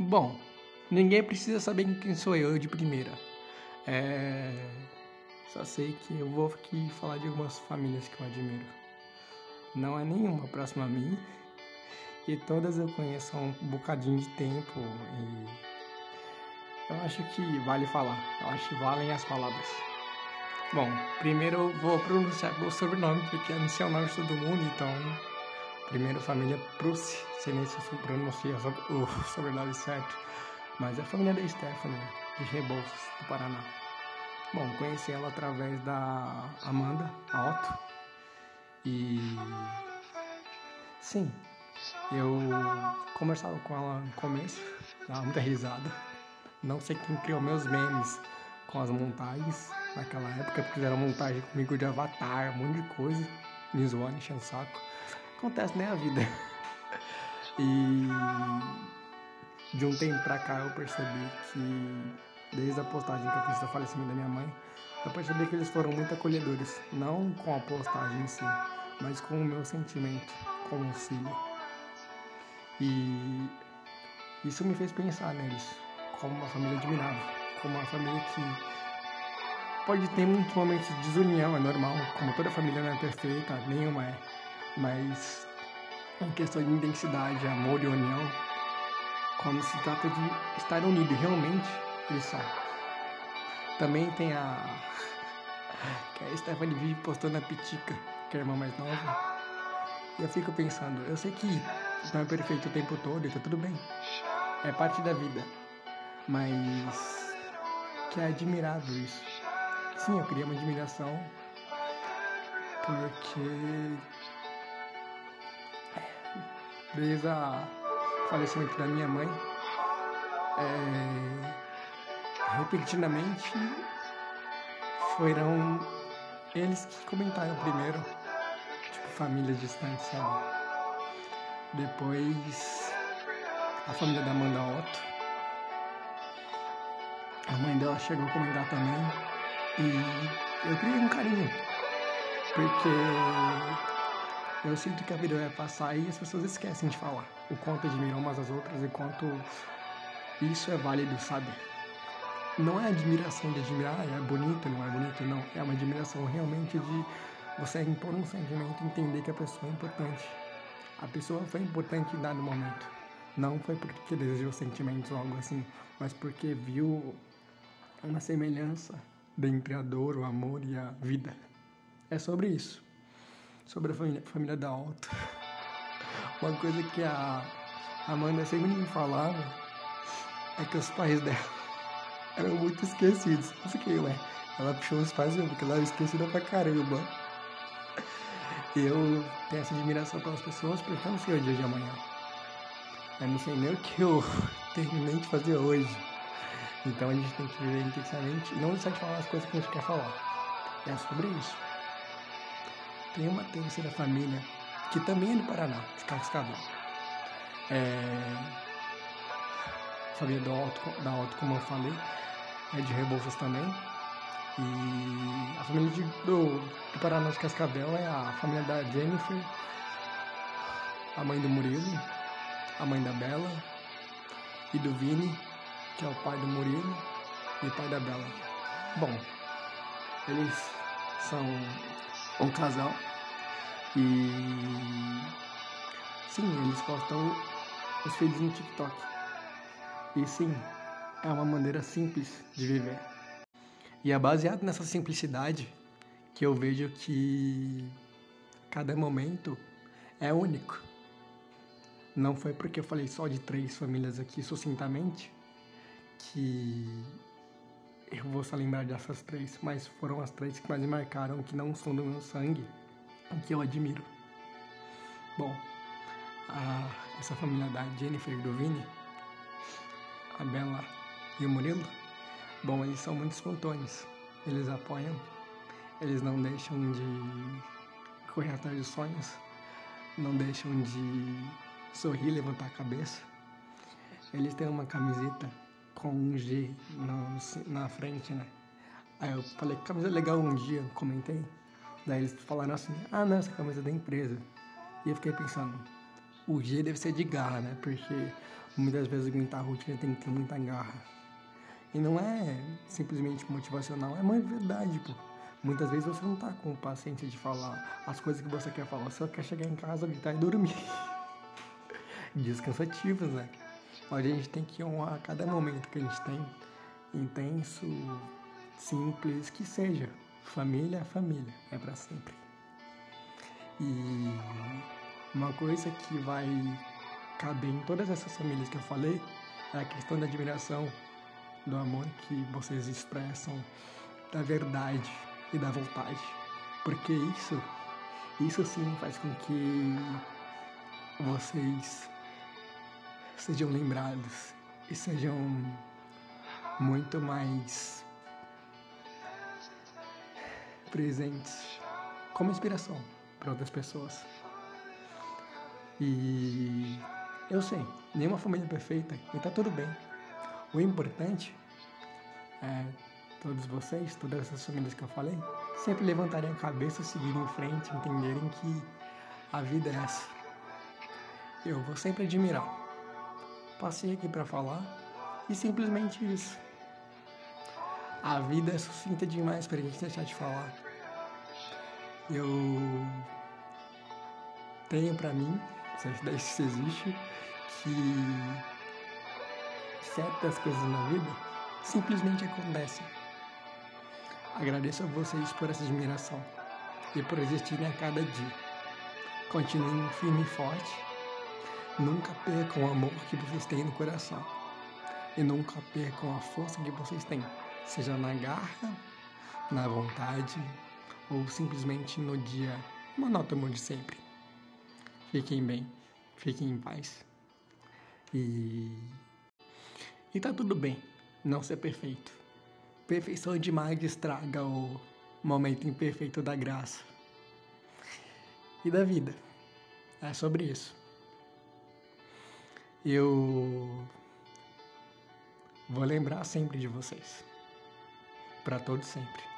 Bom, ninguém precisa saber quem sou eu de primeira. É... Só sei que eu vou aqui falar de algumas famílias que eu admiro. Não é nenhuma próxima a mim. E todas eu conheço há um bocadinho de tempo. E eu acho que vale falar. Eu acho que valem as palavras. Bom, primeiro eu vou pronunciar meu sobrenome, porque é o nome de todo mundo, então. Primeiro, família Prusse, sei nem se eu o sobrenome certo, mas é a família da Stephanie, de Rebouças, do Paraná. Bom, conheci ela através da Amanda, a Otto, e. Sim, eu conversava com ela no começo, dava muita risada. Não sei quem criou meus memes com as montagens naquela época, porque fizeram montagem comigo de avatar, um monte de coisa, me zoando, enchendo saco. Acontece, né, a vida. E de um tempo pra cá eu percebi que, desde a postagem que eu fiz do falecimento da minha mãe, eu percebi que eles foram muito acolhedores, não com a postagem em si, mas com o meu sentimento como filho. E isso me fez pensar neles como uma família admirável, como uma família que pode ter muitos momentos de desunião, é normal, como toda família não é perfeita, nenhuma é. Mas em questão de intensidade, amor e união, quando se trata de estar unido realmente, eles são. Também tem a. que a Stephanie vive postando a Pitica, que é a irmã mais nova. E eu fico pensando, eu sei que não é perfeito o tempo todo e tá tudo bem. É parte da vida. Mas que é admirável isso sim, eu criei uma admiração porque desde o falecimento da minha mãe, é, repentinamente foram eles que comentaram primeiro, tipo famílias distantes, sabe? Depois a família da Amanda Otto. A mãe dela chegou a comentar também. E eu criei um carinho, porque eu sinto que a vida vai passar e as pessoas esquecem de falar o quanto admiram umas às outras e quanto isso é válido, sabe? Não é admiração de admirar, é bonito, não é bonito, não. É uma admiração realmente de você impor um sentimento e entender que a pessoa é importante. A pessoa foi importante em dado momento. Não foi porque desejou sentimentos ou algo assim, mas porque viu uma semelhança dentre a dor, o amor e a vida. É sobre isso. Sobre a família, família da Alta. Uma coisa que a Amanda sempre me falava é que os pais dela eram muito esquecidos. Eu fiquei, ué, ela puxou os pais mesmo, porque ela era esquecida pra caramba. Eu tenho essa admiração pelas pessoas porque eu não sei o dia de amanhã. Eu não sei nem o que eu terminei de fazer hoje. Então a gente tem que viver intensamente e não deixar de falar as coisas que a gente quer falar. É sobre isso. Tem uma terceira família que também é do Paraná, de Cascavel. É... Família do Alto, da Alto, como eu falei, é de Rebouças também. E a família de, do, do Paraná de Cascavel é a família da Jennifer, a mãe do Murilo, a mãe da Bela e do Vini que é o pai do Murilo e o pai da Bela. Bom, eles são um casal e sim, eles postam os vídeos no TikTok. E sim, é uma maneira simples de viver. E é baseado nessa simplicidade que eu vejo que cada momento é único. Não foi porque eu falei só de três famílias aqui sucintamente que eu vou só lembrar dessas três, mas foram as três que mais me marcaram, que não são do meu sangue, que eu admiro. Bom, a, essa família da Jennifer e do Vini, a Bela e o Murilo, bom, eles são muito espontâneos, eles apoiam, eles não deixam de correr atrás dos sonhos, não deixam de sorrir, levantar a cabeça. Eles têm uma camiseta com um G no, na frente, né? Aí eu falei, camisa legal um dia, comentei. Daí eles falaram assim, ah não, essa camisa é da empresa. E eu fiquei pensando, o G deve ser de garra, né? Porque Muitas vezes aguentar a rotina tem que ter muita garra. E não é simplesmente motivacional, é uma verdade, pô. Muitas vezes você não tá com paciência de falar as coisas que você quer falar, só quer chegar em casa, gritar e dormir. Dias cansativos, né? Mas a gente tem que honrar cada momento que a gente tem, intenso, simples, que seja. Família é família, é para sempre. E uma coisa que vai caber em todas essas famílias que eu falei é a questão da admiração, do amor que vocês expressam, da verdade e da vontade. Porque isso, isso sim faz com que vocês sejam lembrados e sejam muito mais presentes como inspiração para outras pessoas. E eu sei, nenhuma família é perfeita e tá tudo bem. O importante é todos vocês, todas essas famílias que eu falei, sempre levantarem a cabeça, seguirem em frente, entenderem que a vida é essa. Eu vou sempre admirar. Passei aqui para falar e simplesmente isso. A vida é sucinta demais pra gente deixar de falar. Eu tenho para mim, se isso existe, que certas coisas na vida simplesmente acontecem. Agradeço a vocês por essa admiração e por existirem a cada dia. Continuem firme e forte. Nunca percam o amor que vocês têm no coração. E nunca percam a força que vocês têm, seja na garra, na vontade ou simplesmente no dia monótono de sempre. Fiquem bem, fiquem em paz. E. E tá tudo bem não ser perfeito. Perfeição demais estraga o momento imperfeito da graça e da vida. É sobre isso. Eu vou lembrar sempre de vocês. Para todos sempre.